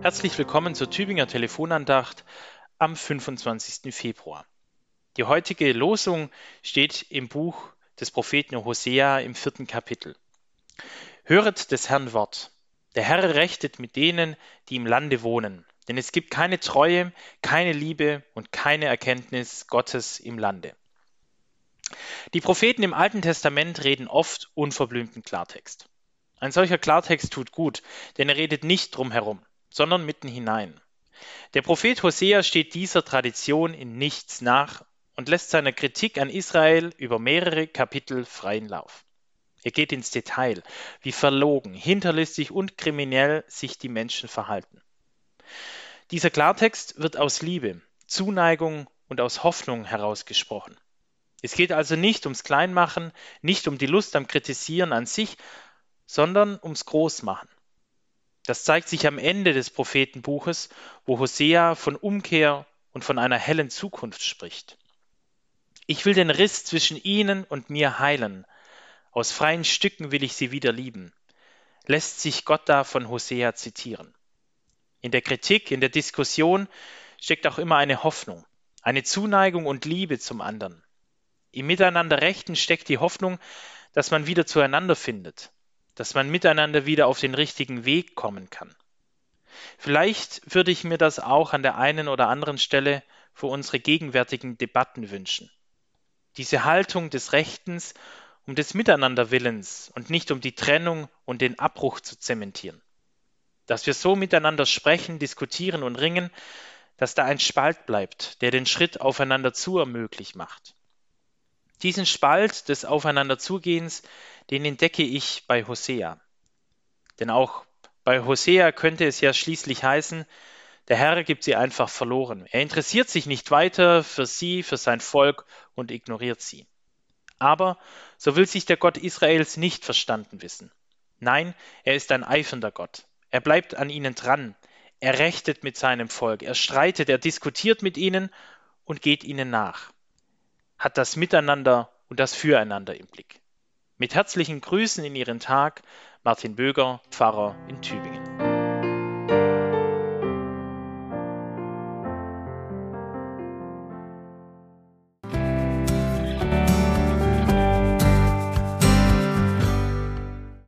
Herzlich willkommen zur Tübinger Telefonandacht am 25. Februar. Die heutige Losung steht im Buch des Propheten Hosea im vierten Kapitel. Höret des Herrn Wort. Der Herr rechtet mit denen, die im Lande wohnen, denn es gibt keine Treue, keine Liebe und keine Erkenntnis Gottes im Lande. Die Propheten im Alten Testament reden oft unverblümten Klartext. Ein solcher Klartext tut gut, denn er redet nicht drum herum, sondern mitten hinein. Der Prophet Hosea steht dieser Tradition in nichts nach und lässt seiner Kritik an Israel über mehrere Kapitel freien Lauf. Er geht ins Detail, wie verlogen, hinterlistig und kriminell sich die Menschen verhalten. Dieser Klartext wird aus Liebe, Zuneigung und aus Hoffnung herausgesprochen. Es geht also nicht ums Kleinmachen, nicht um die Lust am Kritisieren an sich, sondern ums Großmachen. Das zeigt sich am Ende des Prophetenbuches, wo Hosea von Umkehr und von einer hellen Zukunft spricht. Ich will den Riss zwischen ihnen und mir heilen. Aus freien Stücken will ich sie wieder lieben. Lässt sich Gott da von Hosea zitieren. In der Kritik, in der Diskussion steckt auch immer eine Hoffnung, eine Zuneigung und Liebe zum anderen. Im Miteinander Rechten steckt die Hoffnung, dass man wieder zueinander findet, dass man miteinander wieder auf den richtigen Weg kommen kann. Vielleicht würde ich mir das auch an der einen oder anderen Stelle für unsere gegenwärtigen Debatten wünschen. Diese Haltung des Rechtens um des Miteinanderwillens und nicht um die Trennung und den Abbruch zu zementieren. Dass wir so miteinander sprechen, diskutieren und ringen, dass da ein Spalt bleibt, der den Schritt aufeinander zu ermöglich macht. Diesen Spalt des Aufeinanderzugehens, den entdecke ich bei Hosea. Denn auch bei Hosea könnte es ja schließlich heißen, der Herr gibt sie einfach verloren. Er interessiert sich nicht weiter für sie, für sein Volk und ignoriert sie. Aber so will sich der Gott Israels nicht verstanden wissen. Nein, er ist ein eifernder Gott. Er bleibt an ihnen dran. Er rechtet mit seinem Volk. Er streitet, er diskutiert mit ihnen und geht ihnen nach hat das Miteinander und das Füreinander im Blick. Mit herzlichen Grüßen in Ihren Tag, Martin Böger, Pfarrer in Tübingen.